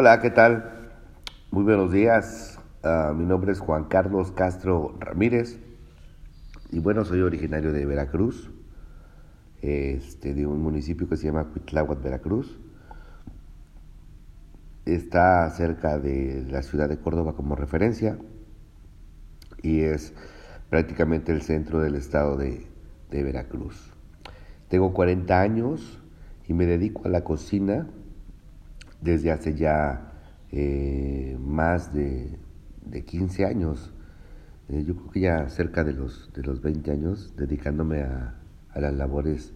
Hola, ¿qué tal? Muy buenos días. Uh, mi nombre es Juan Carlos Castro Ramírez y bueno, soy originario de Veracruz, este, de un municipio que se llama Cuitláhuac, Veracruz. Está cerca de la ciudad de Córdoba como referencia y es prácticamente el centro del estado de, de Veracruz. Tengo 40 años y me dedico a la cocina desde hace ya eh, más de, de, 15 años. Eh, yo creo que ya cerca de los, de los 20 años dedicándome a, a las labores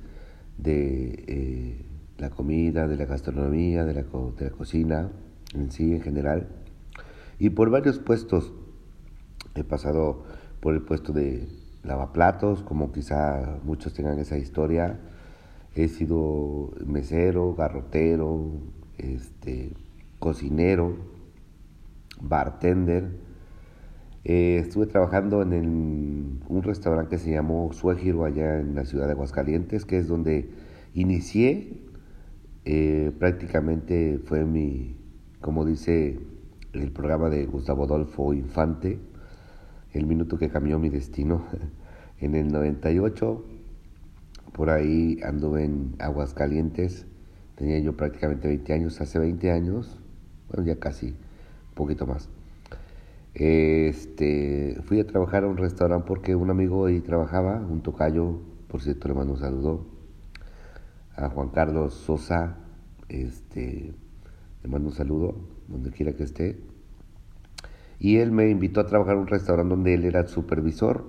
de eh, la comida, de la gastronomía, de la, de la cocina en sí, en general. Y por varios puestos. He pasado por el puesto de lavaplatos, como quizá muchos tengan esa historia. He sido mesero, garrotero, este, cocinero, bartender. Eh, estuve trabajando en un restaurante que se llamó Suegiro allá en la ciudad de Aguascalientes, que es donde inicié. Eh, prácticamente fue mi, como dice el programa de Gustavo Adolfo Infante, el minuto que cambió mi destino. en el 98, por ahí anduve en Aguascalientes Tenía yo prácticamente 20 años, hace 20 años, bueno, ya casi, un poquito más. Este, fui a trabajar a un restaurante porque un amigo ahí trabajaba, un tocayo, por cierto le mando un saludo, a Juan Carlos Sosa, este, le mando un saludo, donde quiera que esté. Y él me invitó a trabajar en un restaurante donde él era supervisor.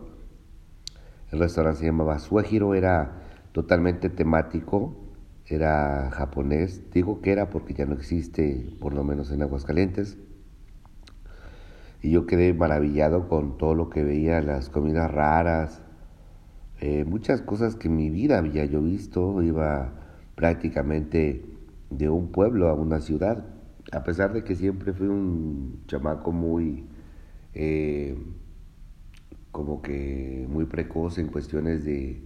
El restaurante se llamaba Suegiro, era totalmente temático, era japonés. Digo que era porque ya no existe, por lo menos en Aguascalientes. Y yo quedé maravillado con todo lo que veía, las comidas raras, eh, muchas cosas que en mi vida había yo visto. Iba prácticamente de un pueblo a una ciudad, a pesar de que siempre fui un chamaco muy, eh, como que muy precoz en cuestiones de,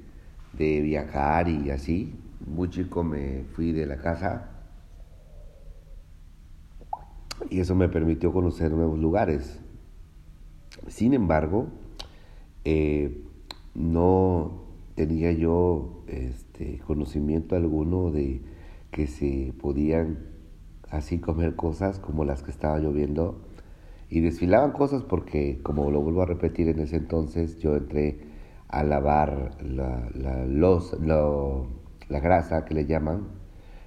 de viajar y así muy chico me fui de la casa y eso me permitió conocer nuevos lugares. Sin embargo, eh, no tenía yo este, conocimiento alguno de que se podían así comer cosas como las que estaba lloviendo y desfilaban cosas porque, como lo vuelvo a repetir en ese entonces, yo entré a lavar la, la, los, la grasa que le llaman.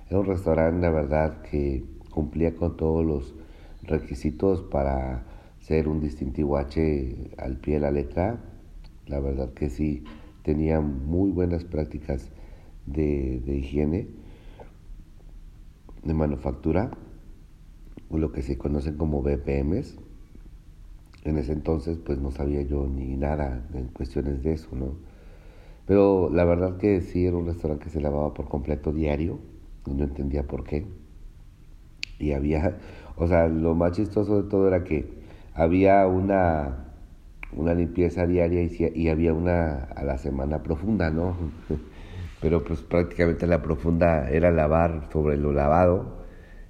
Era un restaurante, la verdad, que cumplía con todos los requisitos para ser un distintivo H al pie de la letra. La verdad que sí, tenía muy buenas prácticas de, de higiene, de manufactura, o lo que se conocen como BPMs. En ese entonces pues no sabía yo ni nada en cuestiones de eso, ¿no? Pero la verdad que sí era un restaurante que se lavaba por completo diario y no entendía por qué. Y había, o sea, lo más chistoso de todo era que había una, una limpieza diaria y, y había una a la semana profunda, ¿no? Pero pues prácticamente la profunda era lavar sobre lo lavado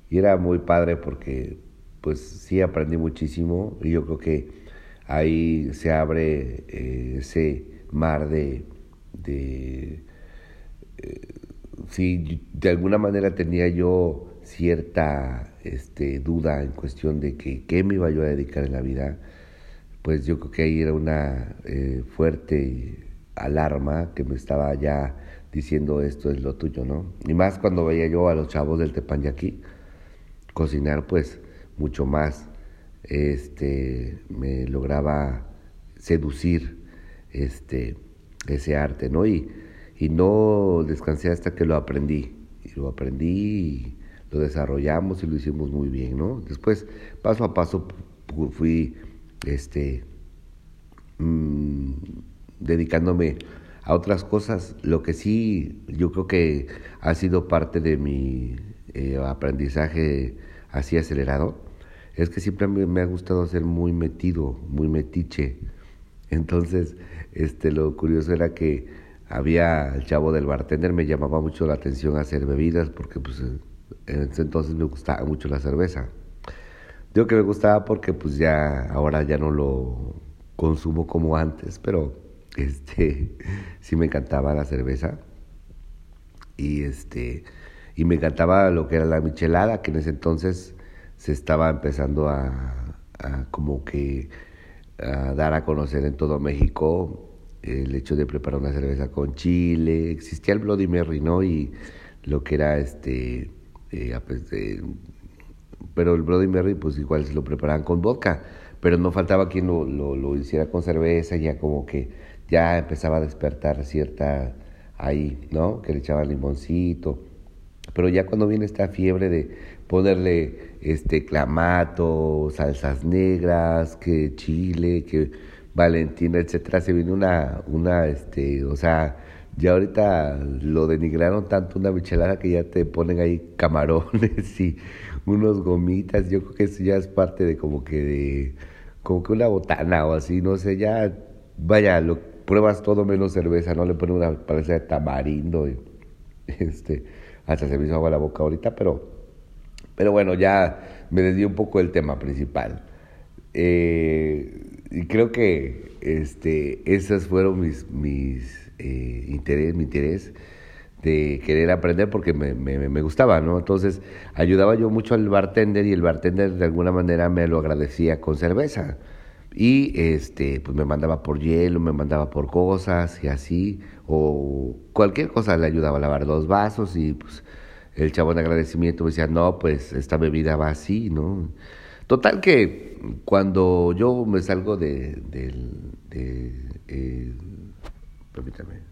y era muy padre porque pues sí aprendí muchísimo y yo creo que ahí se abre eh, ese mar de de eh, si de alguna manera tenía yo cierta este, duda en cuestión de que qué me iba yo a dedicar en la vida, pues yo creo que ahí era una eh, fuerte alarma que me estaba ya diciendo esto es lo tuyo, ¿no? Y más cuando veía yo a los chavos del Tepañaquí cocinar, pues mucho más este me lograba seducir este ese arte, ¿no? Y, y no descansé hasta que lo aprendí. Y lo aprendí y lo desarrollamos y lo hicimos muy bien, ¿no? Después, paso a paso, fui este, mmm, dedicándome a otras cosas. Lo que sí, yo creo que ha sido parte de mi eh, aprendizaje así acelerado, es que siempre me ha gustado ser muy metido, muy metiche. Entonces, este, lo curioso era que había el chavo del bartender, me llamaba mucho la atención hacer bebidas porque pues en ese entonces me gustaba mucho la cerveza. Digo que me gustaba porque pues ya ahora ya no lo consumo como antes, pero este sí me encantaba la cerveza. Y este y me encantaba lo que era la michelada, que en ese entonces se estaba empezando a, a como que dar a conocer en todo México el hecho de preparar una cerveza con chile, existía el Bloody Mary, ¿no? Y lo que era este, eh, eh, pero el Bloody Mary pues igual se lo preparaban con vodka, pero no faltaba quien lo, lo hiciera con cerveza, ya como que ya empezaba a despertar cierta ahí, ¿no? Que le echaban limoncito. Pero ya cuando viene esta fiebre de ponerle este clamato, salsas negras, que chile, que Valentina, etcétera, se viene una, una, este, o sea, ya ahorita lo denigraron tanto una michelada que ya te ponen ahí camarones y unos gomitas, yo creo que eso ya es parte de como que de, como que una botana o así, no sé, ya, vaya, lo pruebas todo menos cerveza, ¿no? Le ponen una parece de tamarindo este, hasta se me hizo agua la boca ahorita, pero, pero bueno, ya me desvié un poco del tema principal. Eh, y creo que este, esos fueron mis, mis eh, interés, mi interés de querer aprender porque me, me, me, gustaba, ¿no? Entonces ayudaba yo mucho al bartender y el bartender de alguna manera me lo agradecía con cerveza. Y este, pues me mandaba por hielo, me mandaba por cosas y así, o cualquier cosa le ayudaba a lavar dos vasos y pues el chavo de agradecimiento me decía, no, pues esta bebida va así, ¿no? Total que cuando yo me salgo de, de, de eh, permítame.